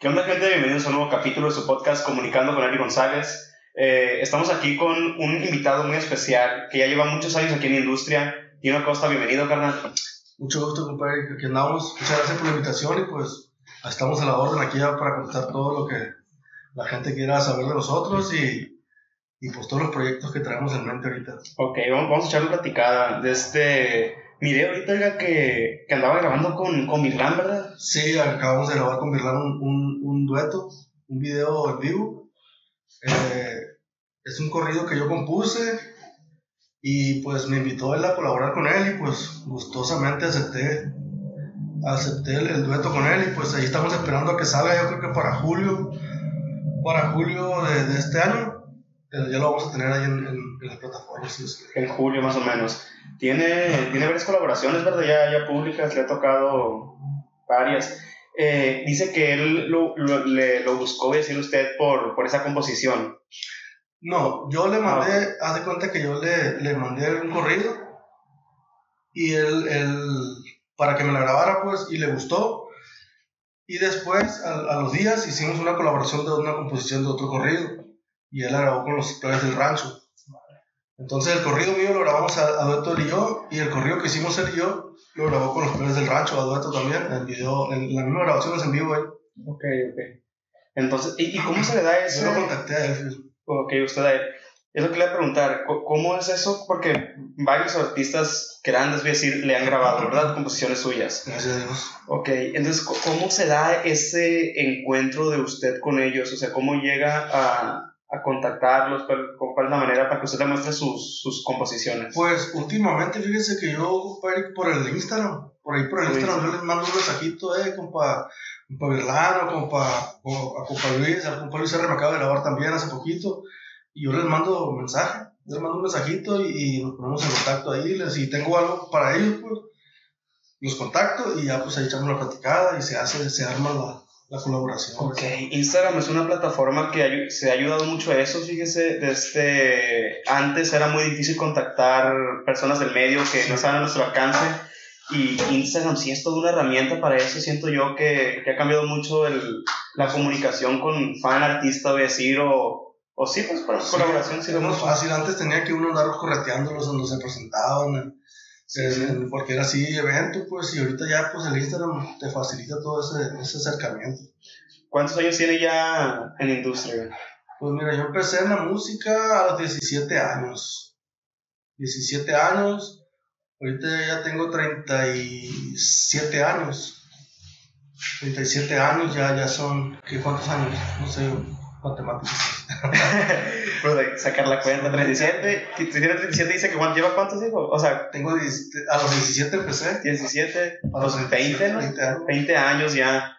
¿Qué onda, gente? Bienvenidos a un nuevo capítulo de su podcast Comunicando con Eli González. Eh, estamos aquí con un invitado muy especial que ya lleva muchos años aquí en la industria. Tino Costa, bienvenido, carnal. Mucho gusto, compadre, aquí andamos. Muchas gracias por la invitación y pues estamos a la orden aquí ya para contar todo lo que la gente quiera saber de nosotros y, y pues todos los proyectos que traemos en mente ahorita. Ok, vamos, vamos a echarle platicada de este Miré ahorita que, que andaba grabando con, con Virlán, ¿verdad? Sí, acabamos de grabar con Virlán un, un, dueto, un video en vivo. Eh, es un corrido que yo compuse y pues me invitó él a colaborar con él y pues gustosamente acepté, acepté el, el dueto con él y pues ahí estamos esperando a que salga, yo creo que para julio, para julio de, de este año pero ya lo vamos a tener ahí en, en, en las plataformas. Si en julio más o menos. Tiene, tiene varias colaboraciones, ¿verdad? Ya, ya públicas, le ha tocado varias. Eh, dice que él lo, lo, le, lo buscó, decir usted, por, por esa composición. No, yo le mandé, ah. haz de cuenta que yo le, le mandé un corrido y él, él, para que me la grabara, pues, y le gustó. Y después, a, a los días, hicimos una colaboración de una composición de otro corrido y él la grabó con los plebes del rancho. Entonces el corrido mío lo grabamos a, a, dueto él y yo, y el corrido que hicimos él y yo lo grabó con los plebes del rancho a dueto también, el video, en la misma grabación es en vivo ahí. Ok, ok. Entonces, ¿y, y cómo se le da eso? Yo lo contacté a él. Ok, usted a él. Es lo que le voy a preguntar, ¿cómo es eso? Porque varios artistas grandes, voy a decir, le han grabado, ¿verdad? Composiciones suyas. Gracias a Dios. Ok, entonces, ¿cómo se da ese encuentro de usted con ellos? O sea, ¿cómo llega a, a contactarlos? ¿Cuál, ¿Cuál, es la manera para que usted le muestre sus, sus composiciones? Pues últimamente, fíjese que yo por el Instagram, por ahí por el Instagram, yo les mando un mensajito, eh, compa, compa Virlano, compa, a compa Luis, a compa Luis R me acaba de grabar también hace poquito, y yo les mando mensaje, les mando un mensajito y, y nos ponemos en contacto ahí, les, si tengo algo para ellos, pues los contacto y ya pues ahí echamos la platicada y se hace, se arma la, la colaboración. Ok, Instagram es una plataforma que se ha ayudado mucho a eso, fíjese, desde antes era muy difícil contactar personas del medio que sí. no estaban a nuestro alcance y Instagram sí es toda una herramienta para eso, siento yo que, que ha cambiado mucho el, la comunicación con fan, artista, voy a decir, o, o sí, pues para sí, colaboración. Sí, es más fácil, antes tenía que uno andar correteándolos cuando se presentaban. Sí, sí. porque era así evento, pues, y ahorita ya, pues, el Instagram te facilita todo ese, ese acercamiento. ¿Cuántos años tiene ya en la industria? Pues mira, yo empecé en la música a los 17 años. 17 años, ahorita ya tengo 37 años. 37 años ya, ya son, ¿qué, ¿cuántos años? No sé, matemáticas. pues sacar la cuenta, 37. Si tiene 37, dice que lleva cuántos hijos. O sea, tengo a los 17 empecé. 17, a los 20, ¿no? 20 años. 20 años ya.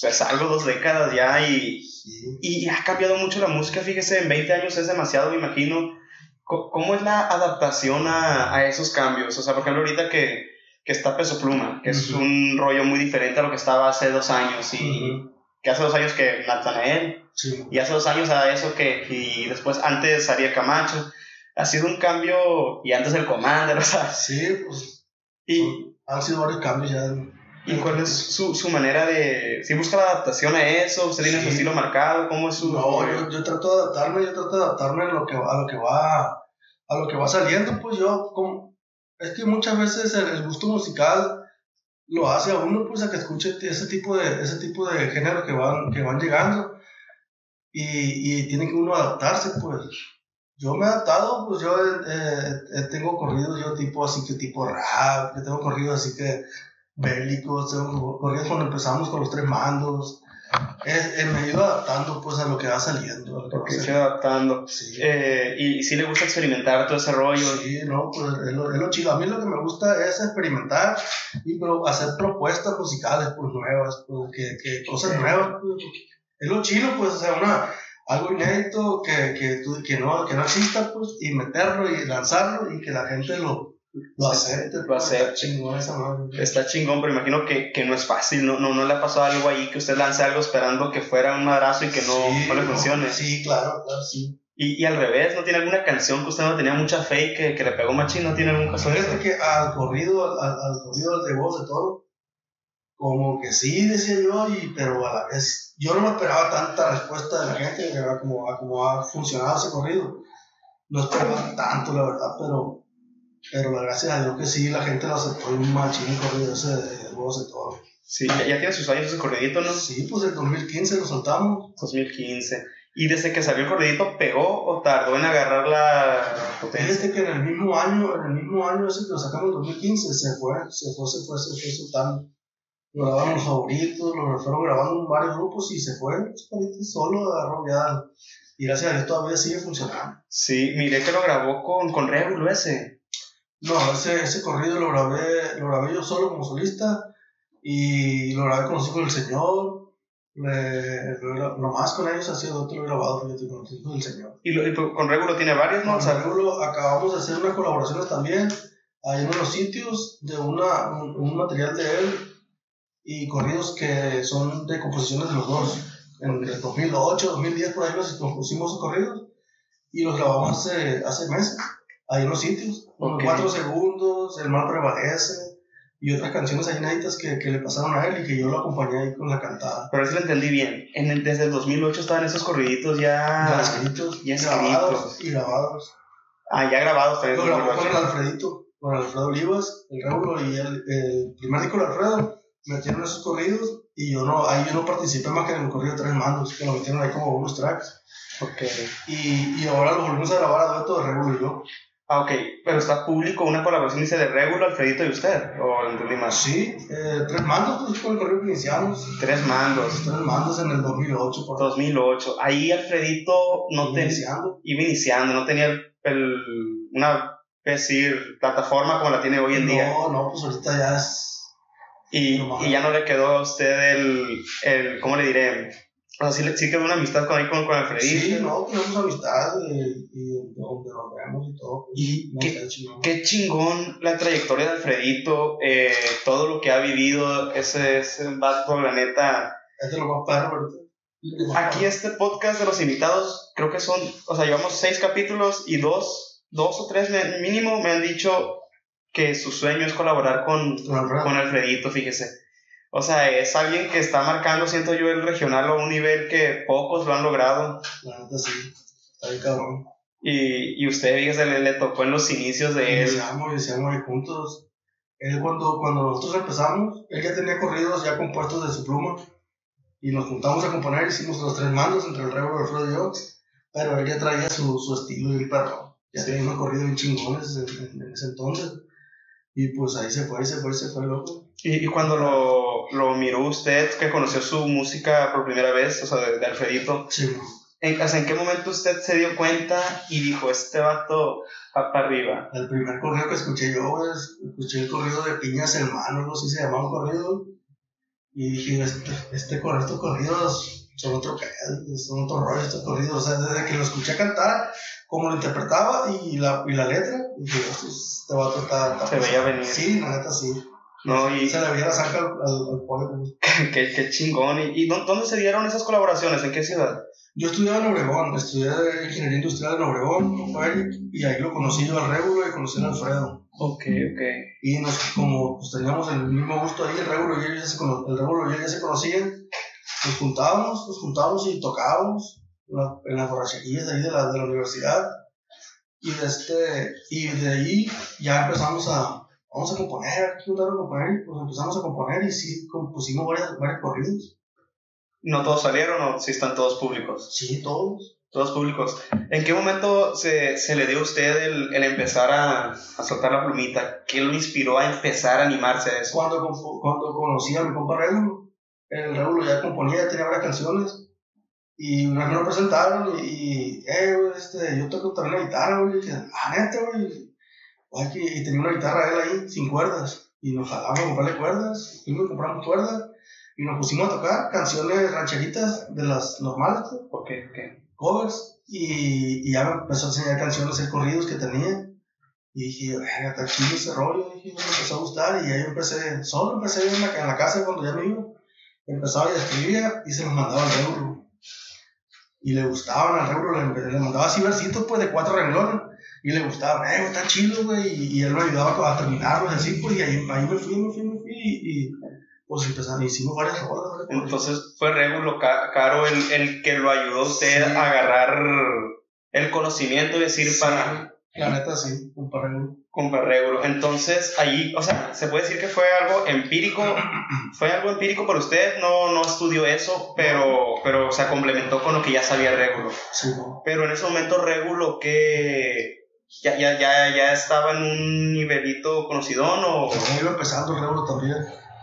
Pues algo, dos décadas ya. Y, sí. y ha cambiado mucho la música. Fíjese, en 20 años es demasiado, me imagino. ¿Cómo es la adaptación a, a esos cambios? O sea, por ejemplo, ahorita que, que está Peso Pluma, que uh -huh. es un rollo muy diferente a lo que estaba hace dos años. Y. Uh -huh que hace dos años que Natanael, sí. y hace dos años a eso que, y después antes Ariel Camacho, ha sido un cambio, y antes el Commander, o sea. Sí, pues. Y, han sido varios cambios ya. ¿Y cuál es su, su manera de.? ¿Si busca la adaptación a eso? ¿Usted tiene sí. su estilo marcado? ¿Cómo es su.? No, yo, yo, trato de adaptarme, yo trato de adaptarme a lo que, a lo que va. A lo que va saliendo, pues yo. Como, es que muchas veces el, el gusto musical lo hace a uno pues a que escuche ese tipo de ese tipo de género que van que van llegando. Y, y tiene que uno adaptarse pues. Yo me he adaptado pues yo eh, eh, tengo corridos yo tipo así que tipo rap que tengo corridos así que bélicos tengo corridos cuando empezamos con los tres mandos es, eh, me he ido adaptando pues a lo que va saliendo porque se va adaptando. sí. eh, y si le gusta experimentar todo ese rollo. Sí no pues es lo, es lo chido. A mí lo que me gusta es experimentar y pero hacer propuestas musicales pues nuevas pues, que, que cosas nuevas pues, es lo chido pues o sea una algo inédito que, que, que, no, que no exista pues y meterlo y lanzarlo y que la gente lo lo acepte, lo acepte. Chingón esa madre. Está chingón, pero imagino que, que no es fácil, no, no, no le ha pasado algo ahí que usted lance algo esperando que fuera un madrazo y que no, sí, no le funcione. No, sí, claro, claro, sí. Y, y, al revés, ¿no tiene alguna canción que usted no tenía mucha fe y que, que le pegó machín? ¿No tiene algún caso Fíjate que al corrido, al, al corrido de voz de toro, como que sí, decía yo, y, pero a la vez yo no me esperaba tanta respuesta de la gente, a como, como ha funcionado ese corrido. No esperaba tanto, la verdad, pero, pero gracias a Dios que sí, la gente lo aceptó un machín el corrido ese de voz de todo. Sí, ya, ya tiene sus años ese corridito, ¿no? Sí, pues en 2015 lo soltamos. 2015. ¿Y desde que salió el corridito pegó o tardó en agarrar la potencia? Fíjate que en el mismo año, en el mismo año ese que lo sacamos en 2015, se fue, se fue, se fue, se fue soltando lo grabaron los favoritos, lo fueron grabando en varios grupos y se fue solo, agarró ya. Y gracias a Dios todavía sigue funcionando. Sí, miré que lo grabó con, con Regulo ese. No, ese, ese corrido lo grabé, lo grabé yo solo como solista y lo grabé con los hijos del Señor. Le, lo, más con ellos ha sido otro grabado con los hijos del Señor. ¿Y, lo, con Regulo tiene varios, no? Con Regulo acabamos de hacer unas colaboraciones también. Hay unos sitios de una, un material de él y corridos que son de composiciones de los dos. En el 2008, 2010, por ahí los compusimos corridos y los grabamos hace, hace meses, ahí en los sitios. Okay. Cuatro segundos, El mal prevalece y otras canciones ahí inéditas que, que, le pasaron a él y que yo lo acompañé ahí con la cantada. Pero eso lo entendí bien. En el, desde el 2008 estaban esos corriditos ya. Ya escritos, ya grabados y grabados. Ah, ya grabados también. Lo grabó con el Alfredito, con Alfredo Olivas, el Raúl y el, el primer disco de Alfredo metieron esos corridos y yo no, ahí yo no participé más que en el corrido Tres Mandos, que lo metieron ahí como unos tracks. Okay. Y, y ahora lo volvimos a grabar a dueto de Regulo y yo. Ah, ok. Pero está público una colaboración, dice, de Regulo, Alfredito y usted, ¿o entendí más? Sí, eh, Tres Mandos, pues con el corrido que iniciamos. Tres Mandos. Tres Mandos en el 2008. Por 2008. Ahí Alfredito no tenía... Iniciando. Iba iniciando, no tenía el, una, decir, plataforma como la tiene hoy en día. No, no, pues ahorita ya es y, y, ya no le quedó a usted el, el ¿cómo le diré? O sea, sí, sí quedó una amistad con, ahí con, con Alfredito. Sí, no, tenemos amistad y, nos vemos y todo. Pues, y qué, chingón. qué, chingón la trayectoria de Alfredito, eh, todo lo que ha vivido, ese, ese vato, la neta. Es de lo más perro, Aquí este podcast de los invitados, creo que son, o sea, llevamos seis capítulos y dos, dos o tres mínimo me han dicho que su sueño es colaborar con, con Alfredito, fíjese. O sea, es alguien que está marcando, siento yo, el regional a un nivel que pocos lo han logrado. La neta sí, está cabrón. Y, y usted, fíjese, le, le, tocó en los inicios de él. Iniciamos, iniciamos ahí juntos. Él cuando, cuando nosotros empezamos, él ya tenía corridos ya compuestos de su pluma. Y nos juntamos a componer, hicimos los tres mandos entre el Rebel, Alfredo y yo. Pero él ya traía su, su estilo y el perro. Ya tenía unos corridos bien chingones en, en ese entonces. Y pues ahí se fue, se fue, se fue loco. ¿Y, y cuando lo, lo, miró usted, que conoció su música por primera vez, o sea, de, de Alfredito? Sí. ¿En, o sea, ¿En qué momento usted se dio cuenta y dijo, este vato va para arriba? El primer corrido que escuché yo, pues, escuché el corrido de Piñas Hermanos, no sé si se llamaba un corrido. Y dije, este, este, estos corridos son otro son otro rollo estos corridos. O sea, desde que lo escuché cantar, como lo interpretaba y la, y la letra, dije, este vato está, Se veía venir. Sí, la neta sí. No, y... Se le veía la saca al, al, pueblo. qué, qué chingón. ¿Y, y dónde se dieron esas colaboraciones? ¿En qué ciudad? Yo estudiaba en Obregón, estudié ingeniería industrial en Obregón, y ahí lo conocí yo al Régulo y conocí a Alfredo. Ok, ok. Y nos, como pues, teníamos el mismo gusto ahí, el Régulo y él ya se, el Régulo y él ya se conocían, nos juntábamos, nos juntábamos y tocábamos en las borracherías de ahí de la, de la universidad. Y de, este, y de ahí ya empezamos a, vamos a componer, aquí a componer, y pues empezamos a componer y sí compusimos varios, varios corridos. ¿No todos salieron o sí están todos públicos? Sí, todos. Todos públicos. ¿En qué momento se, se le dio a usted el, el empezar a, a, soltar la plumita? ¿Qué lo inspiró a empezar a animarse a eso? Cuando, cuando conocí a mi compa Regulo, el Regulo ya componía, ya tenía varias canciones y una vez lo presentaron y, eh, este, yo toco también la guitarra, güey. Y dije, ah, neta, güey. Y tenía una guitarra él ahí, sin cuerdas. Y nos jalamos a comprarle cuerdas. Fuimos a compramos cuerdas. Y nos pusimos a tocar canciones rancheritas de las normales, pues. Ok, ok. Covers. Y, y ya me empezó a enseñar canciones, el corridos que tenía. Y dije, venga, está chido ese rollo. Y dije, me empezó a gustar. Y ahí empecé, solo empecé en la, en la casa cuando ya me iba. Empezaba y escribía y se los mandaba al euro y le gustaban al Rebro, le, le, mandaba así versitos pues de cuatro renglones y le gustaban, eh, está chido, güey, y, y, él me ayudaba a terminarlos así, pues, y ahí, ahí me fui, me fui, me fui, y, y pues empezamos, hicimos varias rolas. Entonces fue Regulo Caro el, el que lo ayudó a usted a agarrar el conocimiento y decir para... La neta sí, un Regulo. Con Regulo. Entonces ahí, o sea, se puede decir que fue algo empírico, fue algo empírico para usted, no, no estudió eso, pero, pero se complementó con lo que ya sabía Regulo. Sí, Pero en ese momento Regulo, ¿qué...? ¿Ya, ya, ya, ya estaba en un nivelito conocidón o...? iba empezando Regulo también.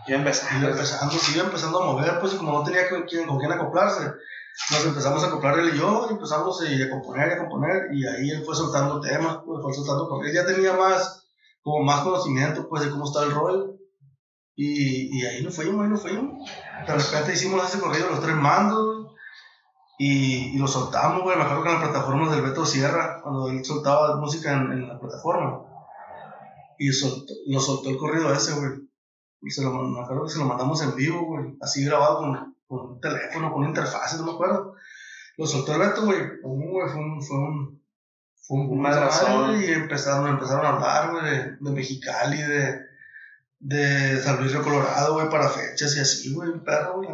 Iba empezando. Iba empezando, sí, iba empezando a mover, pues, y como no tenía con quién, con quién acoplarse, nos empezamos a acoplar él y yo, y empezamos a componer y a componer, y ahí él fue soltando temas, pues, fue soltando, porque él ya tenía más, como más conocimiento, pues, de cómo está el rol, y, y ahí nos fuimos, ahí nos fuimos. De repente hicimos ese corrido, los tres mandos, y, y lo soltamos, güey, me acuerdo que en las plataformas del Beto Sierra, cuando él soltaba música en, en la plataforma, y soltó, lo soltó el corrido ese, güey y se lo, me acuerdo que se lo mandamos en vivo, güey. Así grabado con, con un teléfono, con una interfaz, no me acuerdo. Lo soltó el Beto, güey. Fue un, fue un, fue un, un Y empezaron, empezaron a hablar, güey, de, de, Mexicali, de, de San Luis Río Colorado, güey, para fechas y así, güey, un perro, güey.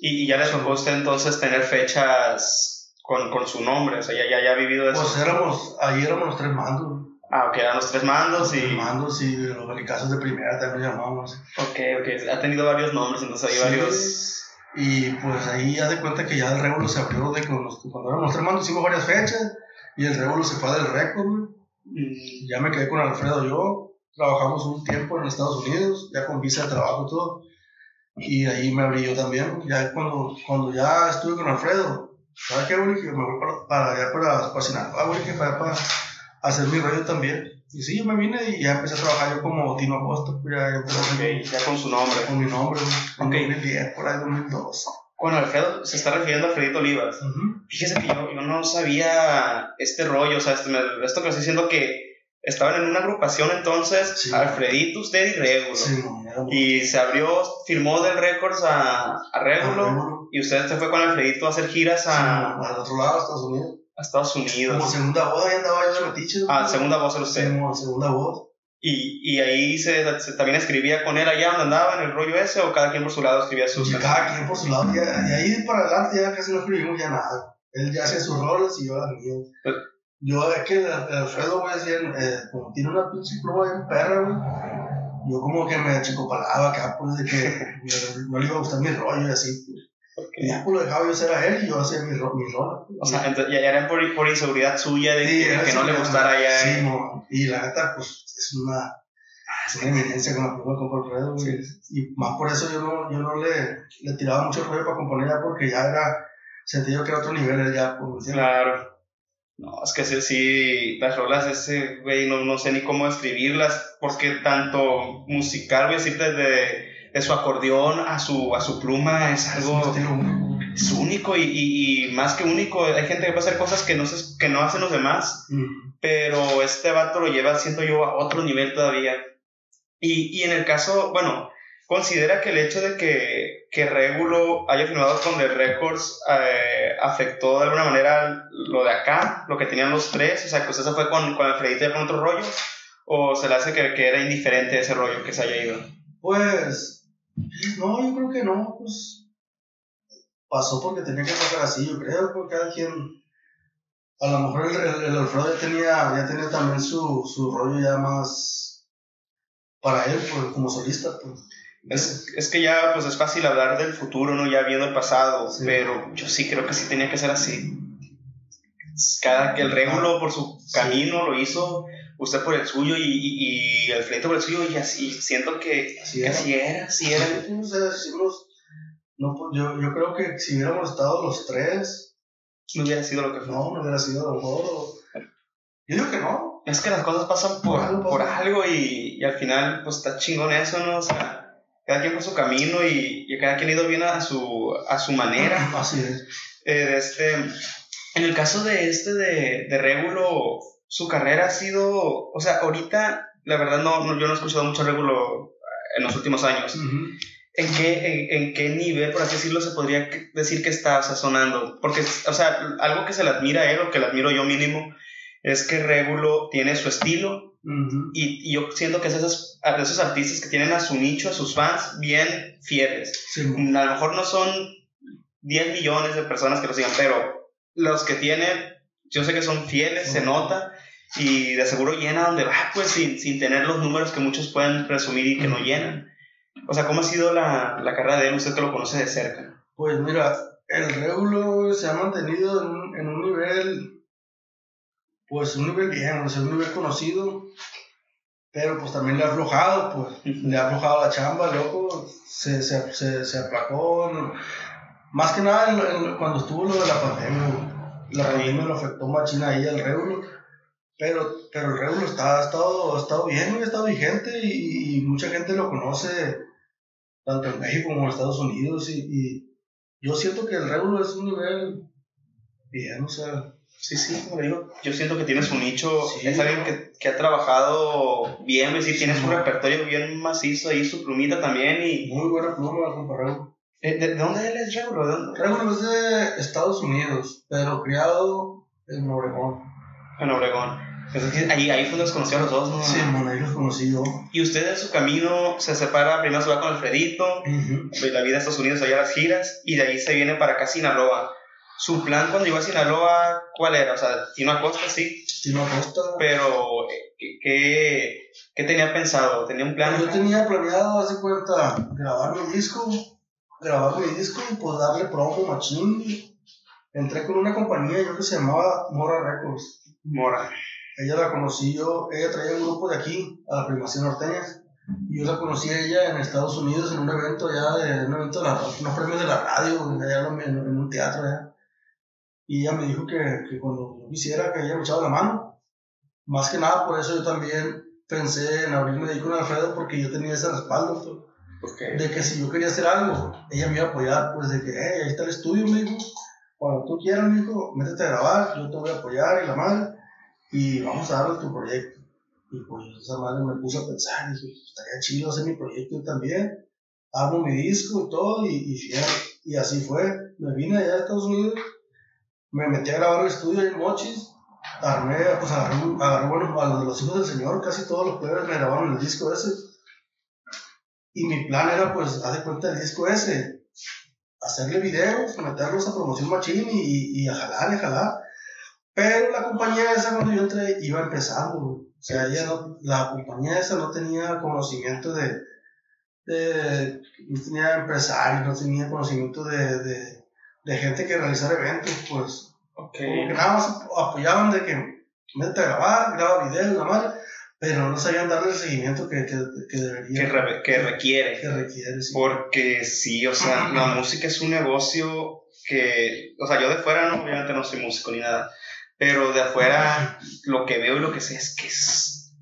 ¿Y, ya le tocó a usted entonces tener fechas con, con su nombre? O sea, ya, ya, ya ha vivido eso. Pues éramos, ahí éramos los tres mandos, güey. Ah, ok, eran los tres mandos y... Los mandos y los balicazos de primera también llamamos. Ok, ok, ha tenido varios nombres, entonces hay varios... Y pues ahí ya de cuenta que ya el Régulo se abrió de cuando, cuando éramos tres mandos hicimos varias fechas y el Régulo se fue del récord, mm. Ya me quedé con Alfredo yo, trabajamos un tiempo en Estados Unidos, ya con visa de trabajo y todo. Y ahí me abrí yo también, ya cuando, cuando ya estuve con Alfredo, ¿sabes qué, güey? Que me voy para, para allá para, para que para, para hacer mi rollo también. Y sí, yo me vine y ya empecé a trabajar yo como Tino Agosto, pues ya, okay, ya con su nombre. Con mi nombre, en okay. 2010, por ahí 2002. Bueno, Alfredo se está refiriendo a Alfredito Olivas. Fíjese que yo, yo, no sabía este rollo, o sea, este, esto que me estoy diciendo que estaban en una agrupación entonces, Alfredito, usted y Régulo. Sí, y se abrió, firmó del Records a, a Régulo, y usted se fue con Alfredito a hacer giras a... al otro lado, a Estados Unidos a Estados Unidos. Como segunda voz, ahí andaba yo metiche. Ah, segunda voz era usted. Como segunda voz. Y, y ahí se, también escribía con él allá donde andaba, en el rollo ese, o cada quien por su lado escribía sus canciones. Cada quien por su lado, y ahí para adelante ya casi no escribimos ya nada. Él ya hacía sus roles y yo las mías. yo, es que Alfredo, güey, decía, eh, como tiene una pinche pluma bien perra, güey. Yo como que me chicopalaba acá, pues, de que no le iba a gustar mi rollo y así, pues. Y ya pues lo dejaba yo ser a él y yo hacía mi, mi rol. O sea, entonces, ya era por, por inseguridad suya de que, no le gustara ya. Sí, no. y la neta, pues es una, es una eminencia con la pluma de Alfredo, güey. Y más por eso yo no, yo no le, le tiraba mucho rollo para componer ya porque ya era, sentí yo que era otro nivel ya. Pues, claro. No, es que sí, sí las rolas ese, güey, no, no sé ni cómo escribirlas, porque tanto musical, voy a decir, desde de su acordeón a su, a su pluma es algo es único y, y, más que único. Hay gente que puede hacer cosas que no, se, que no hacen los demás, mm. pero este vato lo lleva, siento yo, a otro nivel todavía. Y, y en el caso, bueno, considera que el hecho de que, que Regulo haya firmado con The Records eh, afectó de alguna manera lo de acá, lo que tenían los tres, o sea, que usted se fue con, con Alfredito y con otro rollo, o se le hace que, que era indiferente ese rollo que se haya ido. Pues no, yo creo que no, pues pasó porque tenía que pasar así, yo creo, porque cada quien, a lo mejor el, el, Alfredo ya tenía, ya tenía también su, su rollo ya más para él, pues, como solista, pues. Es, es, que ya pues es fácil hablar del futuro, ¿no? Ya viendo el pasado, pero yo sí creo que sí tenía que ser así. Cada que el régulo por su camino lo hizo, usted por el suyo y, y, y el por el suyo y así siento que así era, así era. Así era. no, pues, yo, yo creo que si hubiéramos estado los tres, no hubiera sido lo que fue. No, no hubiera sido lo mejor. Yo digo que no. Es que las cosas pasan por, algo, por algo y, y, al final pues está chingón eso, ¿no? O sea, cada quien por su camino y, y cada quien ha ido bien a su, a su manera. Así es. Eh, este, en el caso de este de, de Régulo, su carrera ha sido, o sea, ahorita, la verdad, no, yo no he escuchado mucho Regulo en los últimos años. ¿En, qué, en, qué nivel, por así decirlo, se podría decir que está sonando? Porque, o sea, algo que se le admira a él, o que le admiro yo mínimo, es que Regulo tiene su estilo, y, yo siento que es esos, esos artistas que tienen a su nicho, a sus fans, bien fieles. a lo mejor no son 10 millones de personas que lo sigan, pero los que tienen, yo sé que son fieles, se nota, y de seguro llena donde va, pues sin, sin tener los números que muchos pueden presumir y que no llenan. O sea, ¿cómo ha sido la, la carrera de él? Usted que lo conoce de cerca. Pues mira, el Regulo se ha mantenido en un, en un nivel, pues un nivel bien, o sea, un nivel conocido, pero pues también le ha aflojado, pues, le ha aflojado la chamba, loco, se, se, se, se aplacó, más que nada cuando estuvo lo de la pandemia, la pandemia lo afectó machina ahí al Regulo, pero, pero el Regulo está, ha, estado, ha estado bien, ha estado vigente y, mucha gente lo conoce, tanto en México como en Estados Unidos y yo siento que el Regulo es un nivel bien, o sea. Sí, sí, como digo, yo siento que tiene su nicho, es alguien que, que, ha trabajado bien, es decir, tiene su repertorio bien macizo ahí, su plumita también y... Muy buena pluma, compa Eh, ¿De, dónde él es Regulo? Regulo es de Estados Unidos, pero criado en Obregón. En Obregón. Ahí, ahí fue donde los a los dos, ¿no? Sí, bueno, ahí los conocí yo. Y usted en su camino se separa, primero se va con Alfredito, uh la vida a Estados Unidos, allá las giras, y de ahí se viene para acá a Sinaloa. ¿Su plan cuando llegó a Sinaloa, cuál era? O sea, Tino Acosta, sí. Tino Acosta. Pero, ¿qué, qué, tenía pensado? ¿Tenía un plan? Yo tenía planeado, hace cuenta, grabar mi disco, grabar mi disco y pues darle promo machín. Entré con una compañía, yo que se llamaba Mora Records. Mora. Ella la conocí yo, ella traía un grupo de aquí, a la Primación Norteña, y yo la conocí a ella en Estados Unidos en un evento allá, de, un evento de la, unos premios de la radio, allá en, un teatro allá. Y ella me dijo que, que cuando yo quisiera que ella me echaba la mano. Más que nada, por eso yo también pensé en abrirme de con Alfredo, porque yo tenía ese respaldo, pues, de que si yo quería hacer algo, ella me iba a apoyar, pues de que, hey, ahí está el estudio, me dijo, cuando tú quieras, me dijo, métete a grabar, yo te voy a apoyar y la madre y vamos a darle tu proyecto. Y pues esa madre me puso a pensar, y dije, estaría chido hacer mi proyecto también, hago mi disco y todo, y, y, y así fue. Me vine allá a Estados Unidos, me metí a grabar el estudio en Mochis, armé, pues agarré, agarré bueno, a los, los hijos del Señor, casi todos los plebes me grabaron el disco ese. Y mi plan era, pues, haz de cuenta el disco ese, hacerle videos, meterlos a promoción machín y, y, a jalar, y a jalar. Pero la compañía esa cuando yo entré iba empezando, O sea, ella no, la compañía esa no tenía conocimiento de, de no tenía empresarios, no tenía conocimiento de, de, de gente que realizara eventos, pues. Okay. Como que nada más apoyaban de que mete a grabar, graba videos, la madre, pero no sabían darle el seguimiento que, que, que debería. Que, que requiere. Que requiere, sí. Porque sí, o sea, la música es un negocio que, o sea, yo de fuera no, obviamente no soy músico ni nada, pero de afuera lo que veo y lo que sé es que es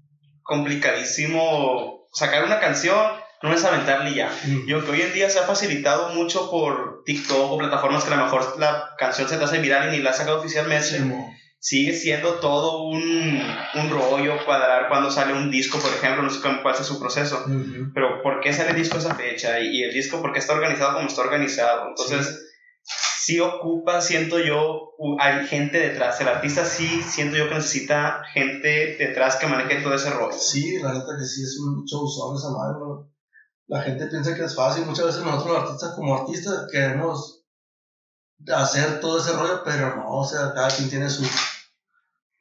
complicadísimo sacar una canción, no es aventarle ya. Y aunque hoy en día se ha facilitado mucho por TikTok o plataformas que a lo mejor la canción se te hace viral y ni la ha sacado oficialmente, sigue siendo todo un, un, rollo cuadrar cuando sale un disco, por ejemplo, no sé cuál es su proceso, pero ¿por qué sale el disco a esa fecha? Y, el disco, ¿por qué está organizado como está organizado? Entonces sí ocupa, siento yo, hay gente detrás. El artista sí siento yo que necesita gente detrás que maneje todo ese rollo. Sí, la neta que sí es un show sobre esa madre. La gente piensa que es fácil. Muchas veces nosotros, los artistas, como artistas, queremos hacer todo ese rollo, pero no, o sea, cada quien tiene su,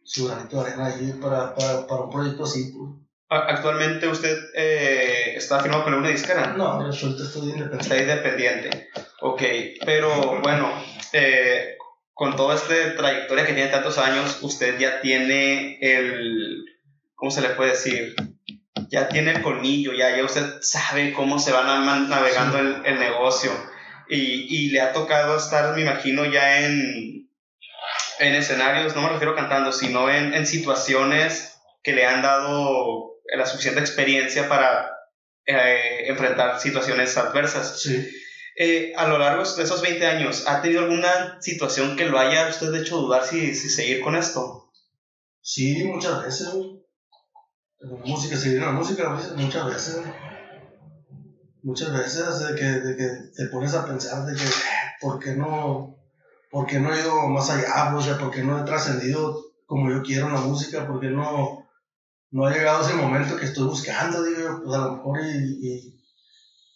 su granito de arena ahí para, para, para un proyecto así. Pues. Actualmente usted eh, está firmado con una disquera. No, yo estoy independiente. Está independiente. Ok, pero bueno, eh, con toda esta trayectoria que tiene tantos años, usted ya tiene el, ¿cómo se le puede decir? Ya tiene el colmillo, ya, ya usted sabe cómo se va navegando el, el, negocio. Y, y, le ha tocado estar, me imagino, ya en, en escenarios, no me refiero cantando, sino en, en situaciones que le han dado la suficiente experiencia para eh, enfrentar situaciones adversas. Sí. Eh, a lo largo de esos 20 años, ¿ha tenido alguna situación que lo haya usted hecho dudar si, si seguir con esto? Sí, muchas veces. La música, seguir la música, muchas veces. Muchas veces de que, de que te pones a pensar de que, ¿por qué no, por qué no he ido más allá? O sea, ¿por qué no he trascendido como yo quiero en la música? ¿Por qué no, no ha llegado ese momento que estoy buscando, digo, pues a lo mejor y,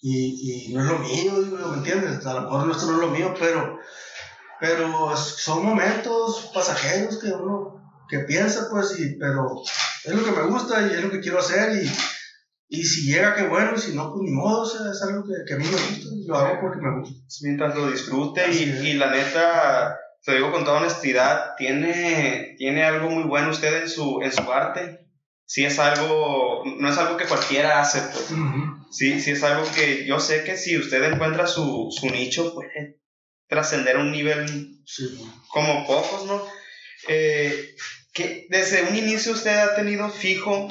y, y, no es lo mío, digo, ¿me entiendes? A lo mejor esto no es lo mío, pero, pero son momentos pasajeros que uno que piensa, pues, y, pero es lo que me gusta y es lo que quiero hacer y, y si llega, qué bueno, y si no, pues ni modo, o sea, es algo que, que a mí me gusta, lo hago porque me gusta. Mientras lo disfrute y, y, la neta, te digo con toda honestidad, tiene, tiene algo muy bueno usted en su, en su arte sí es algo, no es algo que cualquiera hace, pues. Sí, sí es algo que yo sé que si usted encuentra su, su nicho, puede trascender a un nivel como pocos, ¿no? Eh, que desde un inicio usted ha tenido fijo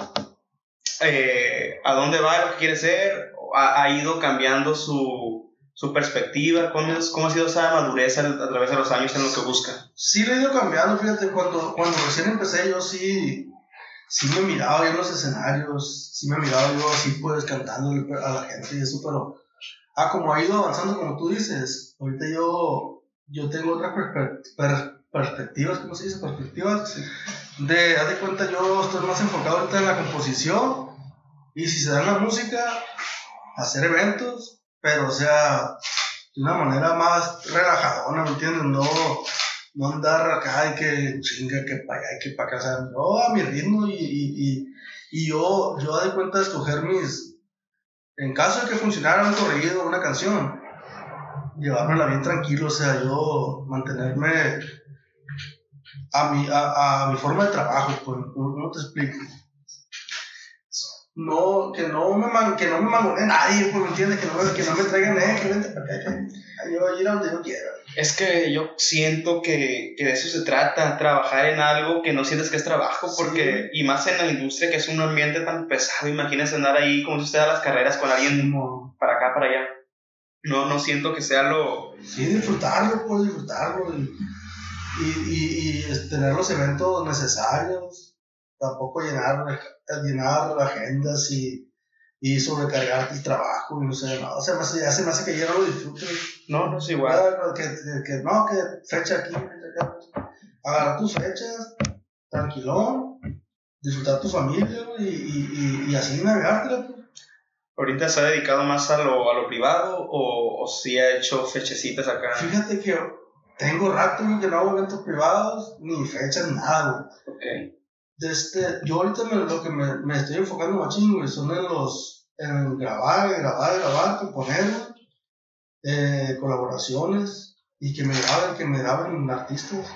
eh, a dónde va, lo que quiere ser, ha, ha ido cambiando su, su perspectiva, ¿Cómo, ¿cómo, ha sido esa madurez a, través de los años en lo que busca? Sí, lo he ido cambiando, fíjate, cuando, cuando recién empecé yo sí sí me miraba yo en los escenarios, sí me miraba yo así pues cantando a la gente y eso, pero ah, como ha ido avanzando como tú dices, ahorita yo, yo tengo otras perspectivas, ¿cómo se dice? Perspectivas de, haz de cuenta, yo estoy más enfocado ahorita en la composición y si se da la música, hacer eventos, pero o sea, de una manera más relajadona, ¿me entiendes? No no andar acá y que chinga, que para allá y que para acá, o a mi ritmo y, y, y, yo, yo cuenta de escoger mis, en caso de que funcionara un corrido, una canción, llevármela bien tranquilo, o sea, yo mantenerme a mi, a, a mi forma de trabajo, pues, ¿cómo te explico? No, que no me, man, que no me nadie, pues, ¿me entiendes? Que no, que no me traigan, eh, que vente para acá, yo voy a ir a donde yo quiera. Es que yo siento que, que, de eso se trata, trabajar en algo que no sientes que es trabajo, porque, y más en la industria que es un ambiente tan pesado, imagínense andar ahí como si usted da las carreras con alguien para acá, para allá. No, no siento que sea lo... Sí, disfrutarlo, pues disfrutarlo y, y, y, y tener los eventos necesarios, tampoco llenar, llenar agendas y y sobrecargarte el trabajo y no sé, no, o sea, más, ya se me hace que ya no lo disfrutes. No, no es igual. Que, que, no, que fecha aquí, fecha acá. Agarrar tus fechas, tranquilón, disfrutar tu familia y, y, y, así navegártela. ¿Ahorita se ha dedicado más a lo, a lo privado o, o sí ha hecho fechecitas acá? Fíjate que tengo rato que no hago eventos privados, ni fechas, nada, güey. Ok este, yo ahorita me, lo que me, me, estoy enfocando machín, güey, son en los, en grabar, grabar, grabar, componer, eh, colaboraciones, y que me graben, que me graben artistas,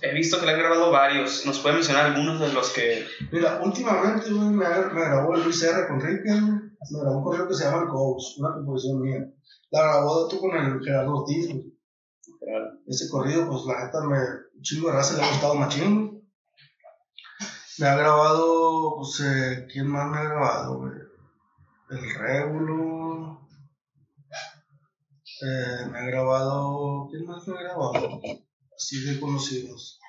He visto que le han grabado varios, ¿nos puede mencionar algunos de los que...? Mira, últimamente, güey, me, me grabó el Luis R. con Ricky, me grabó un correo que se llama El Ghost, una composición mía. La grabó tú con el Gerardo Ortiz, güey. Ese corrido, pues la neta me, chingo de raza le ha gustado machín, me ha grabado, pues, eh, ¿quién más me ha grabado, güey? El Régulo. Eh, me ha grabado, ¿quién más me ha grabado? Así de conocidos.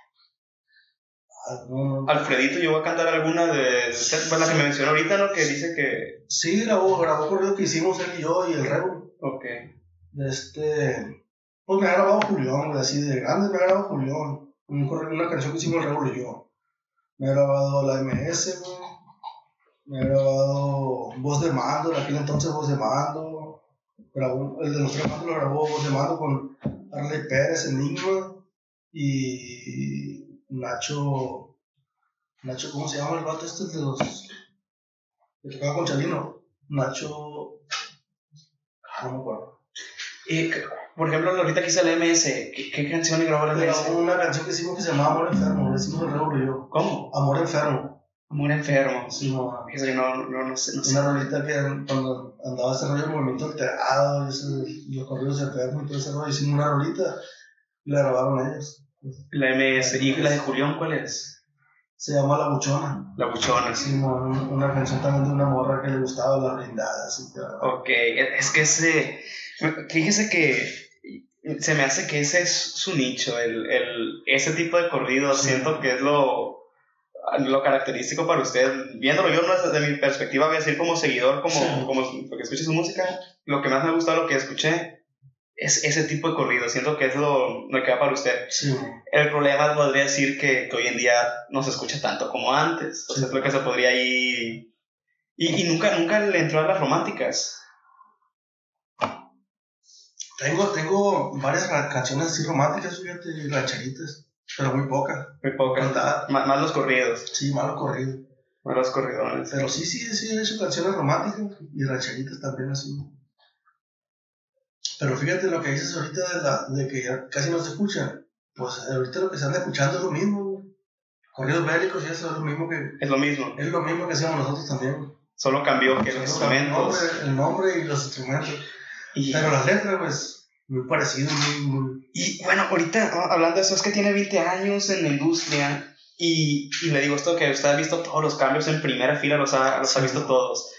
Ah, Alfredito llegó a cantar alguna de, bueno, la que me mencionó ahorita, ¿no? Que dice que... Sí, grabó, grabó corrido que hicimos él y yo y el Régulo. Ok. Este... Pues me ha grabado Julián, güey, así de grande me ha grabado Julián. una canción que hicimos el Régulo y yo. Me he grabado la MS. Me he grabado voz de mando, en aquel entonces voz de mando. Grabó, el de los tres mandos lo grabó voz de mando con Arley Pérez, Enigma. Y Nacho. Nacho, ¿cómo se llama el vato este de los. que tocaba con Chalino? Nacho. No me acuerdo. Y, por ejemplo, ahorita que hice la MS, ¿qué, qué canción grabó la MS? Grabó una canción que hicimos que se llamaba Amor Enfermo, le hicimos el Raúl y yo. ¿Cómo? Amor Enfermo. Amor Enfermo. Sí, no. Eso yo no, no, no sé. No una rolita que cuando andaba ese rollo de movimiento alterado y, ese, los corridos enfermos y todo ese rollo, hicimos una rolita y la grabaron ellos. La MS. ¿Y la de Julián cuál es? Se llama La Buchona. La Buchona. Sí, una canción también de una morra que le gustaba las brindadas. Y Ok, es que ese. Fíjese que se me hace que ese es su nicho, el, el, ese tipo de corrido, siento que es lo, lo característico para usted. Viéndolo yo, desde mi perspectiva, voy a decir como seguidor, como, como porque escuché su música, lo que más me ha gustado, lo que escuché, es ese tipo de corrido. Siento que es lo, lo que va para usted. Sí. El problema podría decir que, que, hoy en día no se escucha tanto como antes. Es lo que se podría ir... Y, y, nunca, nunca le entró a las románticas. Tengo, tengo varias canciones así románticas, fíjate, rancheritas, pero muy pocas. Muy pocas. Más, más los corridos. Sí, más los corridos. Más los corridones. Pero sí, sí, sí, he hecho canciones románticas y rancheritas también así. Pero fíjate lo que dices ahorita de, la, de que ya casi no se escuchan. Pues ahorita lo que se anda escuchando es lo mismo. Corridos bélicos y eso es lo mismo que. Es lo mismo. Es lo mismo que hacíamos nosotros también. Solo cambió que los instrumentos. El nombre, y los instrumentos. Pero las letras, pues, muy parecidas, muy, muy... Y bueno, ahorita hablando de eso, es que tiene 20 años en la industria y, y le digo esto que usted ha visto todos los cambios en primera fila, los ha, los ha visto todos.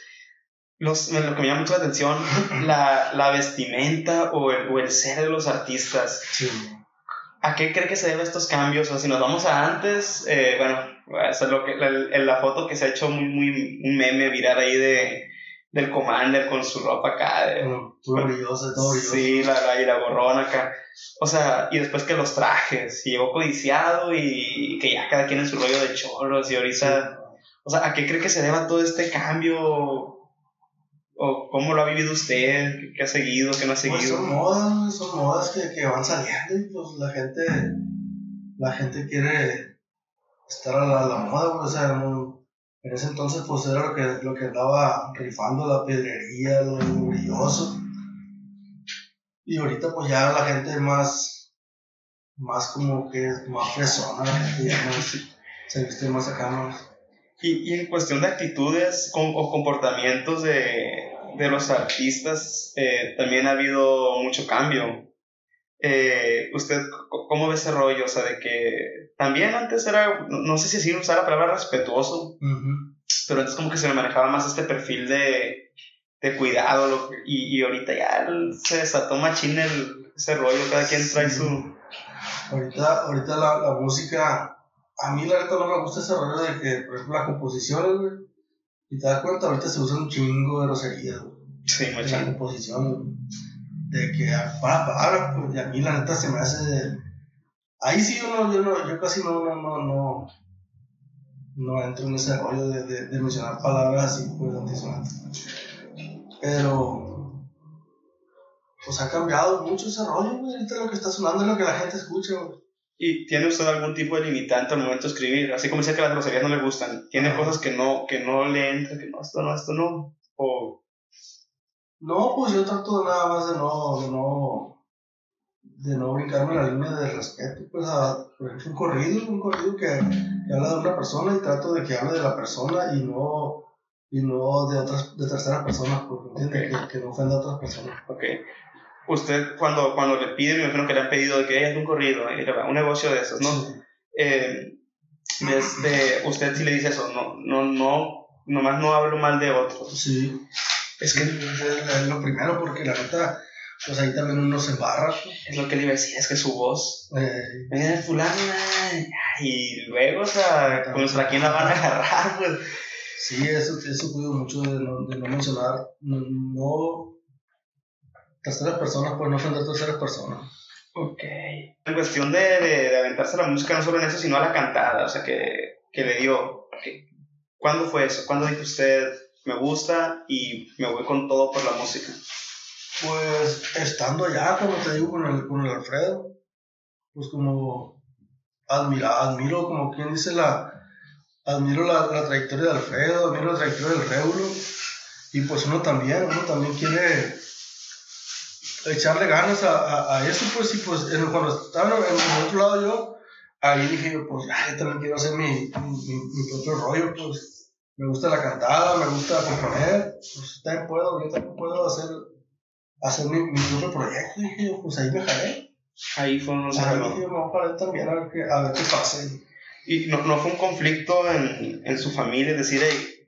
Los, lo que me llama mucho la atención, la, la vestimenta o el, o el, ser de los artistas. Sí. ¿A qué cree que se deben estos cambios? O sea, si nos vamos a antes, eh, bueno, esa es lo que, la, la, foto que se ha hecho muy, muy, un meme viral ahí de, del Commander con su ropa acá. De, todo brilloso, todo brilloso. Sí, la, la, y la gorrona acá. O sea, y después que los trajes, y llegó codiciado y que ya cada quien en su rollo de chorros y ahorita... O sea, ¿a qué cree que se deba todo este cambio? ¿O cómo lo ha vivido usted? ¿Qué ha seguido? ¿Qué no ha seguido? Pues son modas, son modas que, que van saliendo y pues la gente, la gente quiere estar a la, la moda, pues, o sea, no, en ese entonces pues era lo que, lo que andaba rifando la pedrería, lo brilloso. Y ahorita pues ya la gente más, más como que más fresona, la gente ya más, se viste más acá Y, y en cuestión de actitudes o comportamientos de, de los artistas, eh, también ha habido mucho cambio. Eh, ¿Usted cómo ve ese rollo? O sea, de que también antes era, no, sé si así usar la palabra respetuoso, pero antes como que se me manejaba más este perfil de, de cuidado y, y, ahorita ya se desató machín el, ese rollo, cada quien trae su... Ahorita, ahorita la, la, música, a mí la verdad no me gusta ese rollo de que, por ejemplo, las composiciones, güey, y te das cuenta, ahorita se usa un chingo de groserías, güey. Sí, machín. La composición, de que para palabras, pues, y a mí la neta se me hace. Ahí sí yo no, yo no, yo casi no, no, no, no, no entro en ese rollo de, de, de mencionar palabras así, pues, antisonantes. Pero, pues ha cambiado mucho ese rollo, güey. Ahorita lo que está sonando es lo que la gente escucha, güey. ¿Y tiene usted algún tipo de limitante al momento de escribir? Así como dice que las groserías no le gustan. ¿Tiene cosas que no, que no le entran, que no, esto no, esto no? ¿O no, pues yo trato nada más de no, de no, de no brincarme la línea de respeto, pues a, por ejemplo, un corrido, un corrido que, que, habla de una persona y trato de que hable de la persona y no, y no de otras, de terceras personas, porque okay. que, que, no ofenda a otras personas. Ok. Usted cuando, cuando le piden, me imagino que le han pedido de que es un corrido, un negocio de esos, ¿no? Sí. Eh, desde, usted sí le dice eso, no, no, no, nomás no hablo mal de otros. Sí. Es que es lo primero, porque la neta, pues ahí también uno se embarra. Pues. Es lo que le iba a decir, es que su voz. Eh, Mira, fulano, y luego, o sea, ¿contra quién la van a agarrar? Pues. Sí, eso, eso cuido mucho de no, de no mencionar, no, no, terceras personas, pues no ofender terceras personas. Ok. En cuestión de, de, de, aventarse la música, no solo en eso, sino a la cantada, o sea, que, que le dio. ¿Cuándo fue eso? ¿Cuándo dijo usted, me gusta y me voy con todo por la música? Pues estando allá, como te digo, con el, con el Alfredo, pues como admira, admiro, como quien dice, la, admiro la, la trayectoria de Alfredo, admiro la trayectoria del Réulo, y pues uno también, uno también quiere echarle ganas a, a, a eso, pues, y pues cuando estaba en el otro lado yo, ahí dije yo, pues, ay, también quiero hacer mi, mi, mi propio rollo, pues, me gusta la cantada, me gusta componer, pues también puedo, yo también puedo hacer, hacer mi, mi propio proyecto, y dije, pues ahí me jalé. Ahí fue un Ahí dije, vamos a también a ver qué, a ver qué pasa. ¿Y no, no fue un conflicto en, en su familia? Es decir, hey,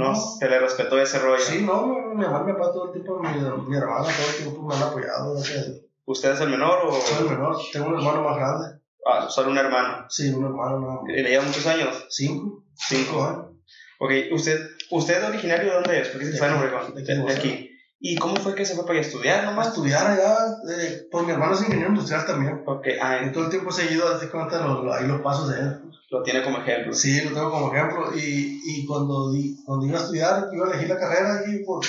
no, se le respetó ese rollo. Sí, no, mi, mi mamá, mi papá todo el tiempo, mi, mi hermana todo el tiempo me han apoyado. No sé. ¿Usted es el menor o...? Soy el menor, tengo un hermano más grande. Ah, solo un hermano. Sí, un hermano más ¿Le lleva muchos años? Cinco. Cinco. Ok, ¿usted, usted es originario de dónde es? Porque se en Obregón, de, de, aquí. ¿Y cómo fue que se fue para estudiar nomás? A estudiar allá, eh, por mi hermano es ingeniero industrial también. Okay. Ah, y todo el tiempo he seguido, hace cuenta, los, ahí los pasos de él. Lo tiene como ejemplo. Sí, lo tengo como ejemplo. Y, y cuando, cuando iba a estudiar, iba a elegir la carrera, y por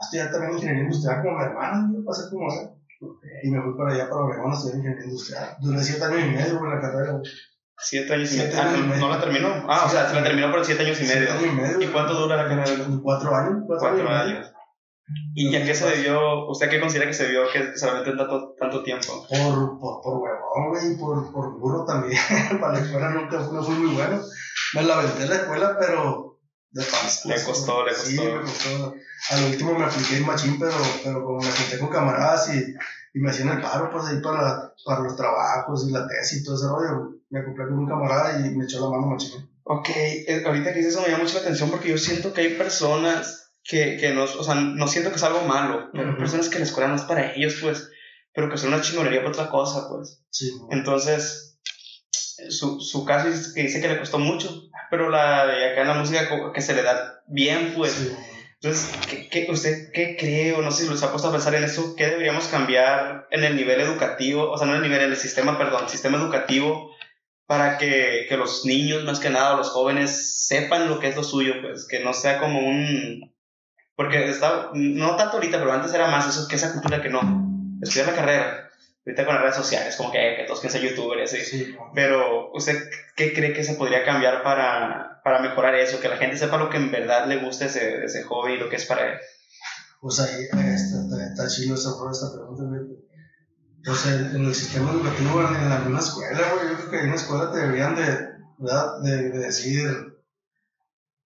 estudiar también ingeniería industrial como mi hermano, yo pasé como él. Y me fui para allá, para Oregón, a estudiar ingeniería industrial. Duré siete años y medio en la carrera. Siete años y medio. Ah, no, la terminó. Ah, o sea, se la terminó por siete años y medio. Siete años y medio. ¿Y cuánto dura la carrera? Cuatro años. Cuatro, cuatro años. ¿Y a qué se debió, usted qué considera que se debió que se la metió tanto, tanto tiempo? Por, por, por huevón, güey, por, por burro también. Para la escuela nunca no fui muy bueno. Me la aventé en la escuela, pero de paso. Le costó, le costó. Sí, me costó. Al último me apliqué en machín, pero, pero como me junté con camaradas y, y me hacían el paro, pues ahí para, para los trabajos y la tesis y todo ese rollo, me compré con un camarada y me echó la mano machín. Ok, eh, ahorita que dices eso me llama mucho la atención porque yo siento que hay personas que, que no, o sea, no siento que es algo malo, pero personas que la escuela no es para ellos, pues, pero que son una chingonería por otra cosa, pues. Sí. Entonces, su, su caso es que dice que le costó mucho, pero la de acá en la música que se le da bien, pues. Entonces, ¿qué, ¿qué, usted qué cree o no sé si los ha puesto a pensar en eso? ¿Qué deberíamos cambiar en el nivel educativo, o sea, no en el nivel, en el sistema, perdón, sistema educativo, para que, que los niños, más que nada, los jóvenes, sepan lo que es lo suyo, pues, que no sea como un, porque está, no tanto ahorita, pero antes era más eso, que esa cultura que no, estudiar la carrera. Ahorita con las redes sociales, como que, que todos quieren ser youtubers, sí. Pero, ¿usted qué cree que se podría cambiar para, para mejorar eso? Que la gente sepa lo que en verdad le gusta ese, ese hobby y lo que es para él. Pues ahí está, está, chido esa, esta pregunta, güey. Pues en, el sistema educativo, en, la misma escuela, güey, yo creo que en una escuela te deberían de, ¿verdad? de, de decir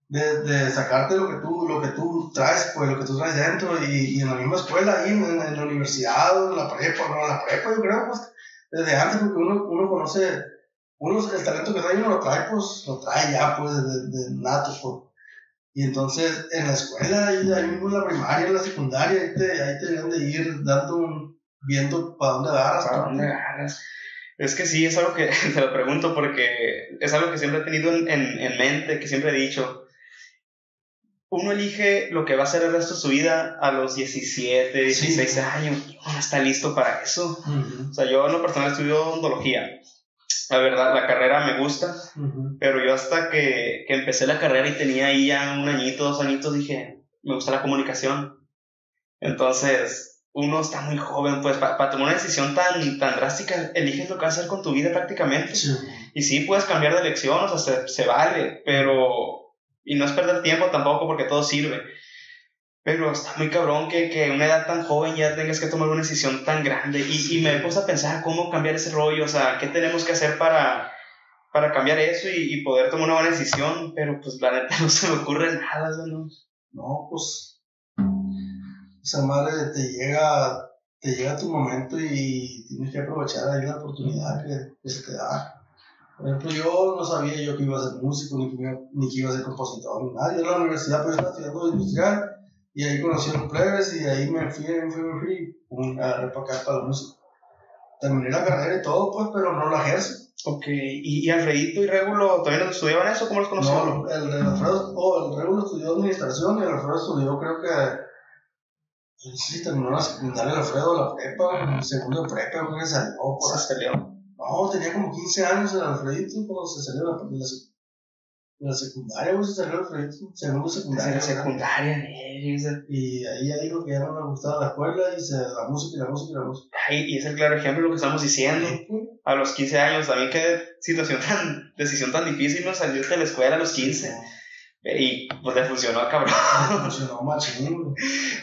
de, de, sacarte lo que tú lo que tú traes pues lo que tú traes dentro y, y en la misma escuela ahí en, en, la universidad en la prepa no en la prepa yo creo pues desde antes porque uno, uno conoce uno el talento que trae uno lo trae pues lo trae ya pues de, de nato pues. Y entonces en la escuela ahí, ahí mismo en la primaria en la secundaria ahí te ahí te deben de ir dando un, viendo para dónde agarras para dónde agarras. Es que sí, es algo que te lo pregunto porque es algo que siempre he tenido en, en, en mente, que siempre he dicho uno elige lo que va a hacer el resto de su vida a los 17, 16 años. Uno está listo para eso. O sea, yo en lo personal estudio odontología. La verdad, la carrera me gusta, pero yo hasta que, que, empecé la carrera y tenía ahí ya un añito, dos añitos, dije, me gusta la comunicación. Entonces, uno está muy joven, pues para tomar una decisión tan, tan drástica, eliges lo que vas a hacer con tu vida prácticamente. Y sí, puedes cambiar de elección, o sea, se, se vale, pero y no es perder tiempo tampoco porque todo sirve. Pero está muy cabrón que, que una edad tan joven ya tengas que tomar una decisión tan grande. Y, y me puesto a pensar cómo cambiar ese rollo. O sea, ¿qué tenemos que hacer para, para cambiar eso y, y poder tomar una buena decisión? Pero pues la neta no se me ocurre nada, ¿no? No, pues esa madre te llega, te llega tu momento y tienes que aprovechar ahí la oportunidad que, que se te da. Por ejemplo, yo no sabía yo que iba a ser músico, ni que iba, ni que iba a ser compositor, ni nada. Yo en la universidad pues estaba estudiando industrial y ahí conocí a los plebes y ahí me fui, me fui, me fui a repacar para la música. Terminé la carrera y todo, pues, pero no la ejerzo. Ok, ¿y, y Alfredito y Regulo también estudiaban eso? ¿Cómo los conocieron? No, el, el Alfredo, oh, el Regulo estudió administración y el Alfredo estudió, creo que. Sí, terminó la secundaria el Alfredo, la prepa, el segundo de prepa, creo que salió. Por Se salió. No, tenía como 15 años el Alfredito cuando se salió de la, de la, secundaria, güey, se salió Alfredito, segundo secundaria. De la secundaria, Y ahí ya dijo que ya no me gustaba la escuela y se, la música y la música y la música. Ay, y es el claro ejemplo de lo que estamos diciendo. A los 15 años, también qué situación tan, decisión tan difícil, ¿no? Salirte de la escuela a los 15. Y pues le funcionó, cabrón. Le funcionó machín,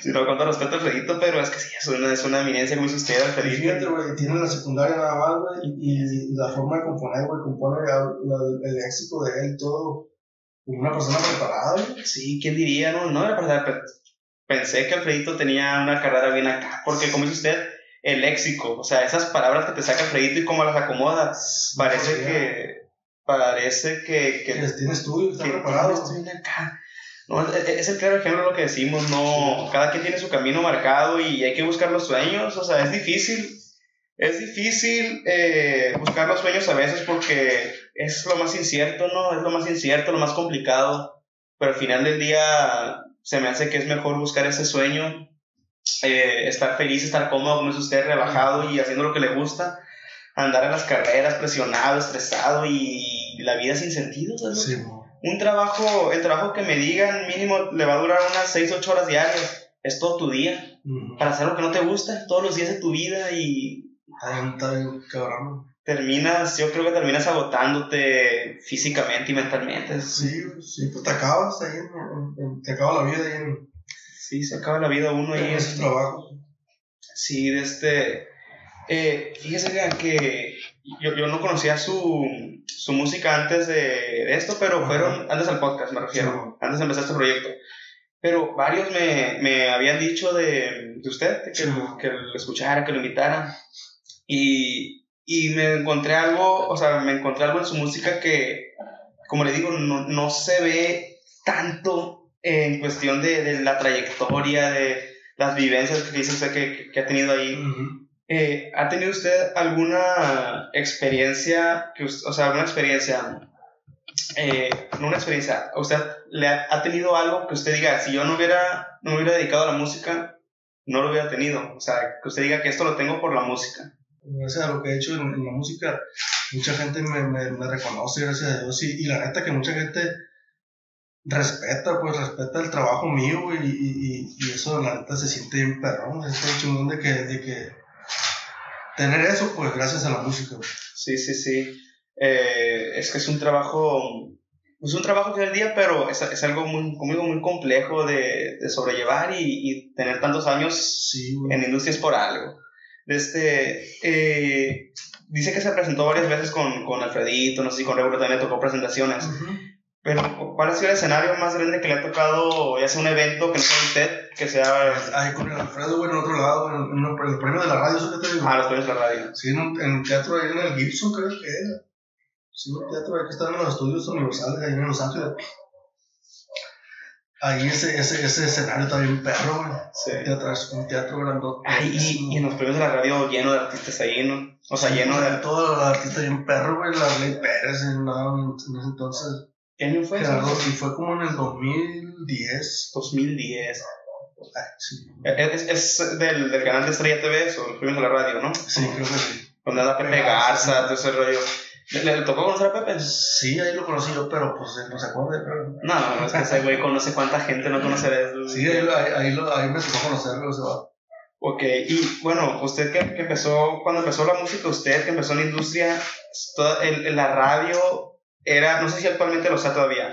Si no, todo respeto al Fredito, pero es que sí, es una, es una eminencia, como dice usted, al Fredito. Fíjate, güey, tiene la secundaria nada más, güey, y, la forma de componer, güey, compone el éxito de él, todo, una persona preparada, güey. Sí, ¿quién diría, no? No era para Pensé que Alfredito tenía una carrera bien acá, porque como dice usted, el léxico, o sea, esas palabras que te saca Alfredito y cómo las acomoda, parece que parece que... Que, tiene estudio, está preparado. acá. No, es el claro ejemplo de lo que decimos, no, cada quien tiene su camino marcado y hay que buscar los sueños, o sea, es difícil, es difícil eh, buscar los sueños a veces porque es lo más incierto, ¿no? Es lo más incierto, lo más complicado, pero al final del día se me hace que es mejor buscar ese sueño eh, estar feliz, estar cómodo, como es usted, relajado y haciendo lo que le gusta, andar en las carreras presionado, estresado y la vida sin sentido, ¿sabes? Sí, Un trabajo, el trabajo que me digan mínimo le va a durar unas 6, 8 horas diarias, es todo tu día, para hacer lo que no te gusta, todos los días de tu vida y bien, cabrón. terminas, yo creo que terminas agotándote físicamente y mentalmente. Sí, sí, pues te acabas ahí, en, en- en- te acaba la vida ahí en, Sí, se acaba la vida uno en ahí. esos trabajos. Sí, de este. Eh, fíjese que yo, yo no conocía su, su música antes de, de esto, pero fueron antes del podcast, me refiero, Sí. antes de empezar este proyecto. Pero varios me, me habían dicho de, de usted, que, Sí. que lo escuchara, que lo invitara. Y, y me encontré algo, o sea, me encontré algo en su música que, como le digo, no, no se ve tanto en cuestión de, de la trayectoria, de las vivencias que dice usted que, que ha tenido ahí. Ujú. Eh, ¿Ha tenido usted alguna experiencia, que, o sea, alguna experiencia, eh, no una experiencia, usted le ha, ha tenido algo que usted diga, si yo no hubiera, no me hubiera dedicado a la música, no lo hubiera tenido? O sea, que usted diga que esto lo tengo por la música. Gracias a lo que he hecho en, en la música, mucha gente me, me, me reconoce, gracias a Dios. Y, y la neta que mucha gente respeta, pues respeta el trabajo mío, y, y, y eso la neta se siente bien perrón. Es un chingón de que, de que tener eso, pues gracias a la música. Sí, sí, sí. Eh, es que es un trabajo, es un trabajo final del día, pero es, es algo muy, conmigo muy complejo de, de sobrellevar y, y tener tantos años Sí, en la industria es por algo. Desde, eh, dice que se presentó varias veces con, con Alfredito, no sé si con Regulo también tocó presentaciones, Ujú. Pero ¿cuál ha sido el escenario más grande que le ha tocado, ya sea un evento que no sea usted, que sea Ahí con el Alfredo, güey, en otro lado, en, en en el premio de la radio, ¿eso que te digo? a los premios de la radio? Sí, en un, en un teatro ahí en el Gibson, creo que era. Sí, un teatro ahí que está en los estudios universales, ahí en Los Ángeles. Ahí ese, ese, ese escenario está bien perro, güey. Sí. Un teatro, un teatro grandote. Ay, y, y en los premios de la radio lleno de artistas ahí, ¿no? O sea, lleno de... Todo el artista bien perro, güey. La Ley Pérez, en, en ese entonces. ¿Qué año fue Gerardo, eso? y fue como en el 2010. 2010. Ay, sí. Es, es del, del canal de Estrella TV, o los premios de la radio, ¿no? Sí, creo que sí. Donde anda Pepe Garza, todo ese rollo. ¿Le, le tocó conocer a Pepe? Sí, ahí lo conocí yo, pero pues él no se acuerda, pero... No, no, es que ese güey conoce cuánta gente no conocerá. Sí, ahí, ahí, ahí, me tocó conocerlo, o sea, Ok, y bueno, usted que, que empezó, cuando empezó la música, usted que empezó en la industria, toda- el, el- la radio era, no sé si actualmente lo sea todavía,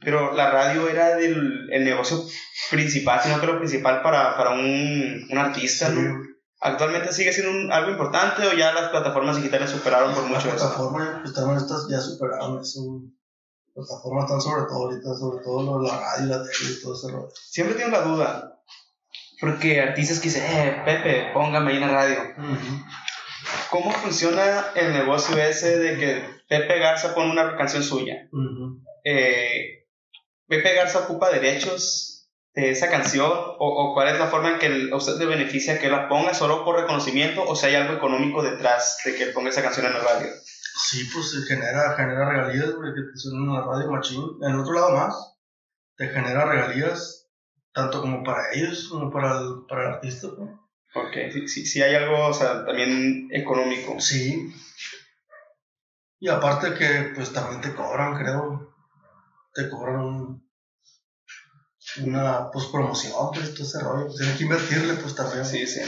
pero la radio era del, el negocio principal, sino que lo principal para, para un, un artista, ¿no? Sí, ¿Actualmente sigue siendo un- algo importante o ya las plataformas digitales superaron por mucho Las eso? plataformas pues, también estas ya superaron eso. Plataformas están sobre todo ahorita, sobre todo la radio, la tele y todo ese rollo. Siempre tengo la duda, porque artistas que dicen, eh, Pepe, póngame ahí en la radio. ¿Cómo funciona el negocio ese de que Pepe Garza pone una canción suya? Ujú. Eh, ¿Pepe Garza ocupa derechos de esa canción? ¿O, o cuál es la forma en que el- usted le beneficia que la ponga solo por reconocimiento o si hay algo económico detrás de que ponga esa canción en la radio? Sí, pues se genera, genera regalías, güey, que te suenan en la radio machín. En el otro lado más, te genera regalías, tanto como para ellos como para el, para el artista. pues. Ok, sí, sí, sí hay algo, o sea, también económico. Sí. Y aparte que pues también te cobran, creo. Te cobran un- una pues promoción, pues todo ese rollo. Pues, tienes que invertirle pues también. Sí, sí.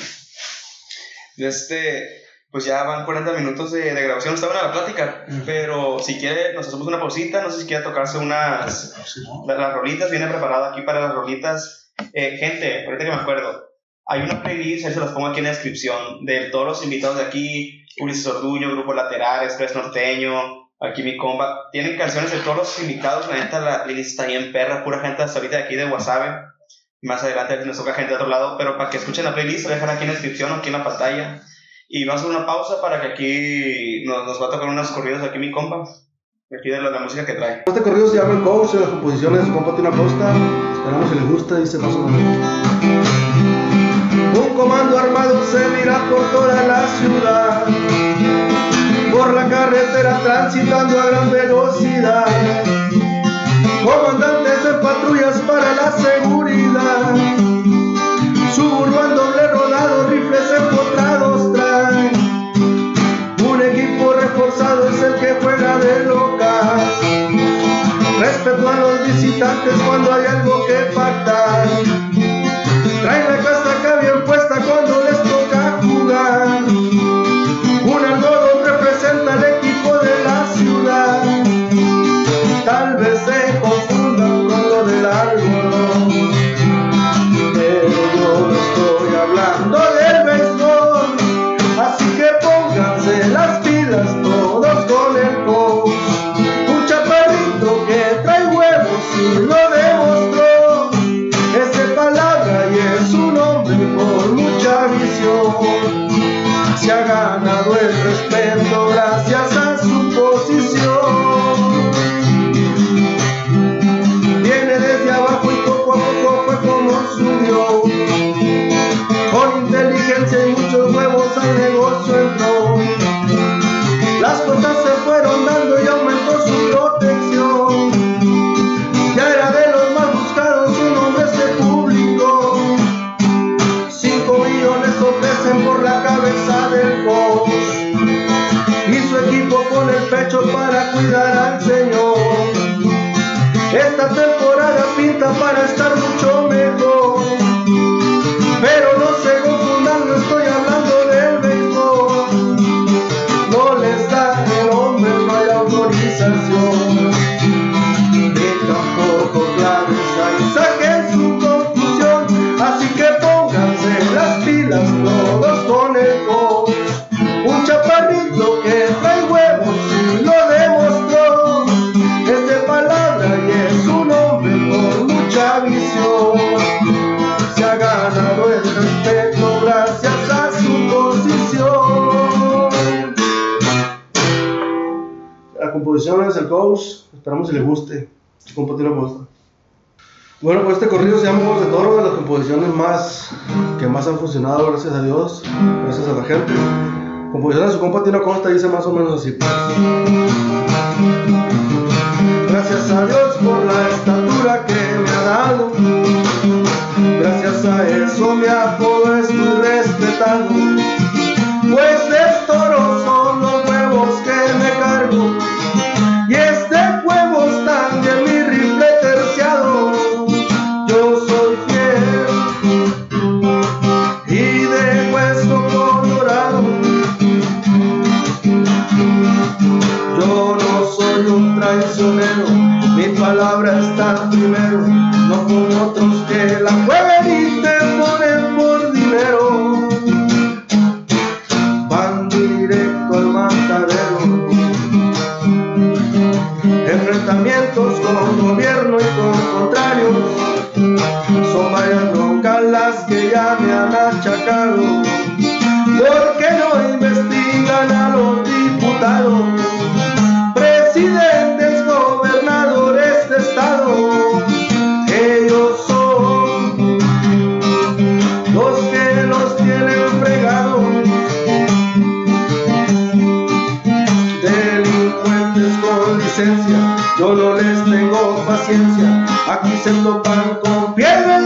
Este, pues ya van 40 minutos de, de grabación, está buena la plática, Ujú. pero si quiere nos hacemos una pausita, no sé si quiere tocarse unas, Sí, ¿no? la- las rolitas, viene preparado aquí para las rolitas. Eh, gente, ahorita que me acuerdo, hay una playlist, ahí se las pongo aquí en la descripción, de todos los invitados de aquí, Ulises Orduño, Grupo Lateral, Express Norteño, aquí mi comba, tienen canciones de todos los invitados, la neta la playlist está bien perra, pura gente hasta ahorita de aquí de Wasabe, más adelante nos toca gente de otro lado, pero para que escuchen la playlist, la dejan aquí en la descripción o aquí en la pantalla, y vamos a hacer una pausa para que aquí nos, nos va a tocar unas corridas de aquí mi compa, aquí de la, la música que trae. Este corrido se llama El Coach, las composiciones de compa Tina Costa. Esperamos si les dice más o menos un comando armado se mira por toda la ciudad, por la carretera transitando a gran velocidad. Comandantes de patrullas para la seguridad, suburban doble rodado, rifles empotrados traen. Un equipo reforzado es el que juega de local. Respeto a los visitantes cuando hay algo que pactar. Para cuidar al Señor. Esta temporada pinta para estar mucho mejor. Pero no se confundan, no estoy hablando del béisbol. No les da el hombre, no hay autorización. Ni tampoco claves ahí saquen su conclusión. Así que pónganse las pilas todos La composición es el coach, esperamos que le guste. Si compa tiene gusta. Bueno, pues este corrido se llama Juegos de Toro, de las composiciones más que más han funcionado, gracias a Dios, gracias a la gente. Composición de su compa Tino Costa dice más o menos así. Gracias a Dios por la estatura que me ha dado. Gracias a eso mi apodo es muy respetado. Mi palabra está primero, no como otros que la juegan y te ponen por dinero. Van directo al matadero. Enfrentamientos con gobierno y con contrarios. Son varias broncas las que ya me han achacado. ¿Por qué no investigan a los diputados? Paciencia. Aquí se topan con piedra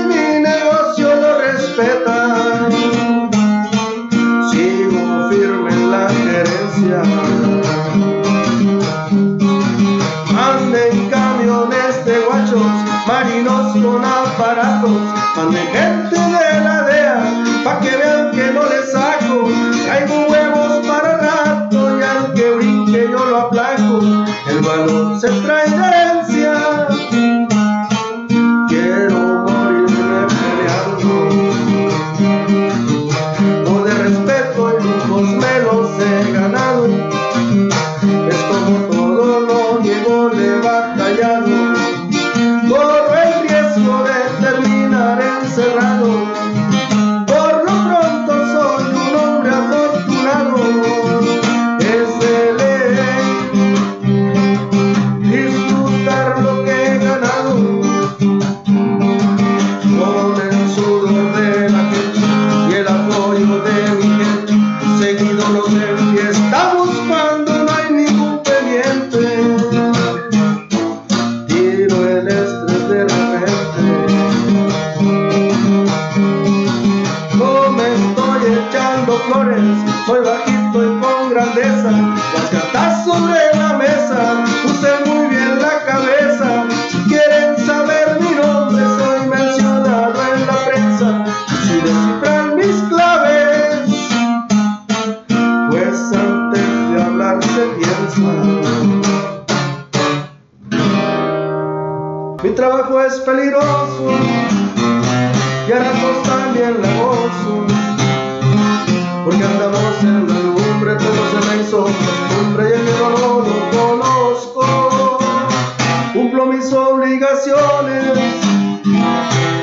Mi trabajo es peligroso y a también la gozo. Porque andamos en la lumbre, todo se me hizo costumbre y el miedo no lo conozco. Cumplo mis obligaciones,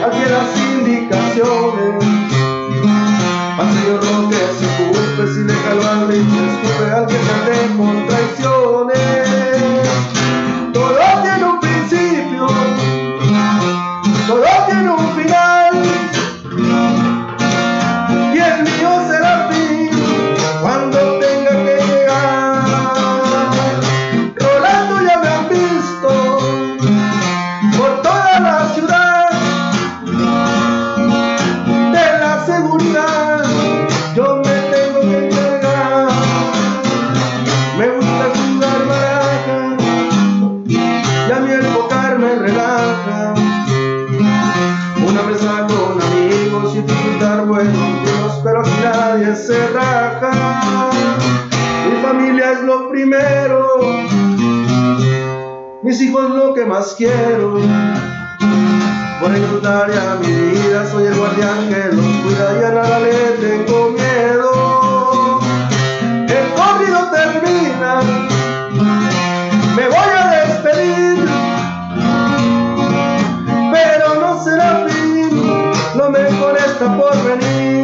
aquí las indicaciones. Y te escupe al que te ande con traiciones. Hijos lo que más quiero. Por ellos daría mi vida, soy el guardián que los cuida y a nada le tengo miedo. El corrido termina, me voy a despedir, pero no será fin, lo mejor está por venir.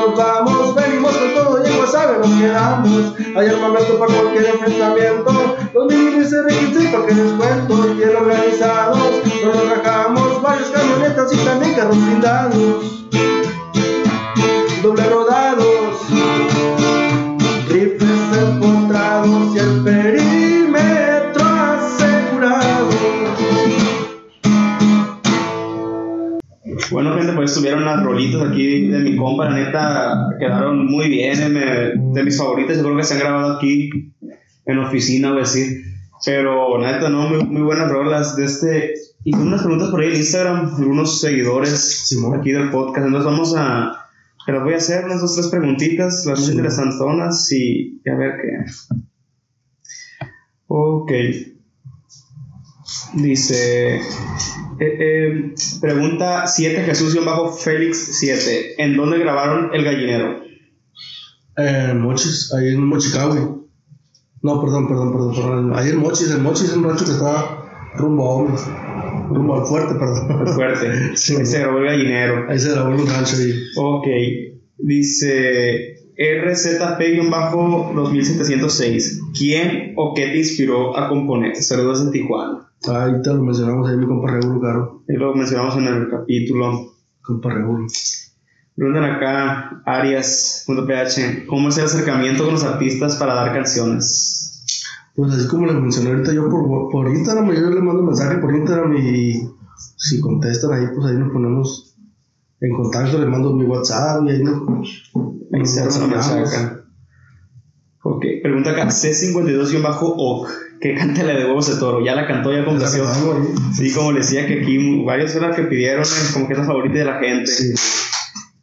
Nos vamos. Venimos con todo y en WhatsApp nos quedamos. Hay armamento para cualquier enfrentamiento, los mínimos se que les cuento. Bien organizados, no nos rajamos, varias camionetas y también carros blindados. Estuvieron las rolitas aquí de mi compa, la neta, quedaron muy bien, eh, me- de mis favoritas, yo creo que se han grabado aquí en oficina, voy a decir. Pero, neta, no, muy, muy buenas rolas de este. Y unas preguntas por ahí en Instagram, algunos seguidores Simón. aquí del podcast. Entonces vamos a. Que las voy a hacer, unas dos, tres preguntitas, las más Sí. interesantonas y, y a ver qué. Ok. Dice. eh, eh, pregunta 7 Jesús bajo Félix 7. ¿En dónde grabaron El Gallinero? En Mochis, ahí en Mochicahui. No, perdón, perdón, perdón, perdón. Ahí en Mochis, en Mochis es un rancho que está rumbo a Hombres. Rumbo al fuerte, perdón. El fuerte. Sí. Ahí se grabó El Gallinero. Ahí se grabó un rancho ahí. Ok. Dice RZP-2706. ¿Quién o qué te inspiró a componer? Saludos en Tijuana. Ahí te lo mencionamos ahí, mi compa Regulo, caro. Ahí lo mencionamos en el capítulo. Compa Regulo. Preguntan acá, Arias.ph, ¿cómo es el acercamiento con los artistas para dar canciones? Pues así como les mencioné ahorita yo por, por Instagram, yo les mando mensaje por Instagram y si contestan ahí, pues ahí nos ponemos en contacto, les mando mi WhatsApp y ahí nos, Ahí se. Ok, pregunta acá, C52-OC, ¿qué canta la de huevos de toro? Ya la cantó, ya complació. Sí, como les decía que aquí varias son las que pidieron, como que es la favorita de la gente. Sí.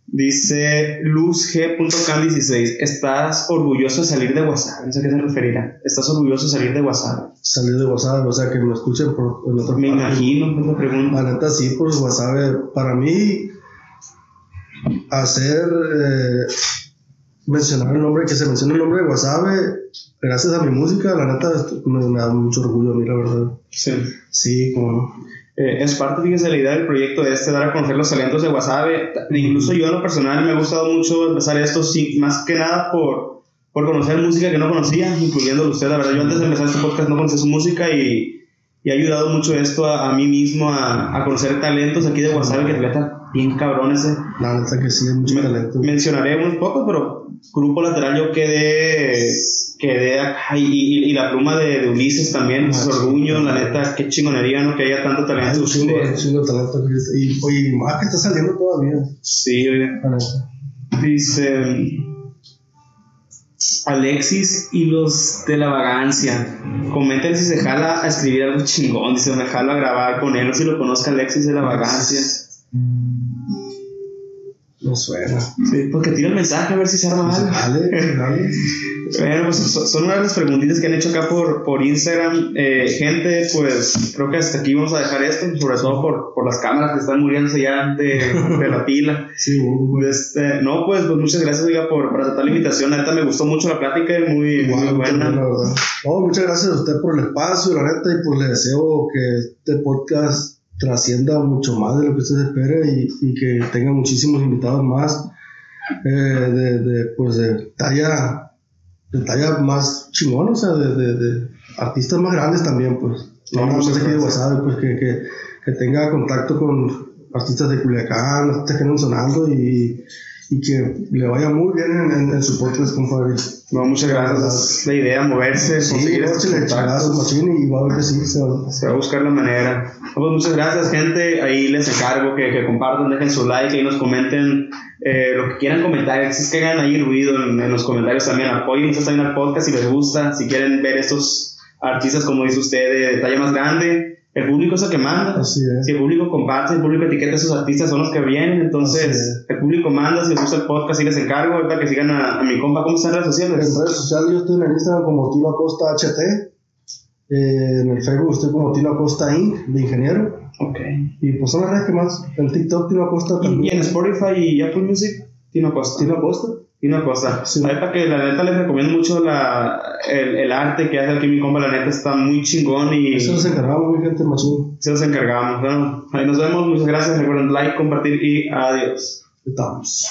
Dice luzg.can16, ¿estás orgulloso de salir de WhatsApp? No sé a qué se referirá. ¿Estás orgulloso de salir de WhatsApp? Salir de WhatsApp, o sea, que me escuchen por, en otro Me imagino, es la pregunta. La neta, sí, pues WhatsApp, para mí, hacer, eh, mencionar el nombre, que se mencione el nombre de WhatsApp, gracias a mi música, la neta, me, da mucho orgullo a mí, la verdad. Sí. Sí, como no. Eh, es parte, fíjese, la idea del proyecto de este, dar a conocer los talentos de Wasabe. Incluso yo en lo personal me ha gustado mucho empezar esto, más que nada por, por conocer música que no conocía, incluyéndolo usted. La verdad, yo antes de empezar este podcast no conocía su música y, y ha ayudado mucho esto a, a mí mismo a, a, conocer talentos aquí de Wasabe que bien cabrón ese. La neta que sí, mucho talento. Mencionaré unos pocos, pero grupo lateral yo quedé quedé acá y, y, la pluma de, de Ulises también, ah, orgullo, la neta, qué chingonería, ¿no? Que haya tanto talento. Un chingo, talento. Y, oye, más que está saliendo todavía. Sí, oye. Dice Alexis y los de la vagancia. Comenten si se jala a escribir algo chingón. Dice, me jalo a grabar con él. Sé si lo conozca Alexis de la vagancia. No suena. Sí, porque tira el mensaje a ver si se arma algo. Dale, dale. Bueno, pues son una de las preguntitas que han hecho acá por, por Instagram. Eh, gente, pues creo que hasta aquí vamos a dejar esto, sobre todo por, por las cámaras que están muriéndose ya de, de la pila. Sí, este, no, pues, pues muchas gracias, oiga, por, por aceptar la invitación. Neta, me gustó mucho la plática y muy, muy buena. No, muchas gracias a usted por el espacio, la neta, y pues le deseo que este podcast trascienda mucho más de lo que usted espera y, y que tenga muchísimos invitados más eh, de, de, pues, de talla de talla más chingón, o sea, de, de, de artistas más grandes también, pues. No, no, sé de WhatsApp, pues que, que, que, tenga contacto con artistas de Culiacán, artistas que andan sonando y, y que le vaya muy bien en, en, su podcast, compadre. No, muchas gracias. La idea, moverse, sí, conseguir estos contactos. y va a ver que sí, se va, se va a buscar la manera. Pues muchas gracias, gente. Ahí les encargo que, que compartan, dejen su like y nos comenten eh, lo que quieran comentar. Es que hagan ahí ruido en, en los comentarios también. Apoyen también al podcast si les gusta. Si quieren ver estos artistas, como dice usted, de talla más grande el público es el que manda. Si el público comparte, el público etiqueta a sus artistas, son los que vienen. Entonces, el público manda. Si les gusta el podcast, y les encargo. Para que sigan a, mi compa. ¿Cómo están en redes sociales? En redes sociales, yo estoy en Instagram como Tino Acosta HT. Eh, en el Facebook estoy como Tino Acosta Inc. de ingeniero. Ok. Y pues son las redes que más. En TikTok, Tino Acosta también. ¿Y, en Spotify y Apple Music? Tino Acosta. Tino Acosta. Y una cosa, sí. para que la neta les recomiendo mucho la, el, el, arte que hace aquí mi compa, la neta está muy chingón y... Eso nos encargamos, mi gente, machín. Eso nos encargamos. Bueno, ahí nos vemos, muchas gracias, recuerden like, compartir y adiós. Estamos.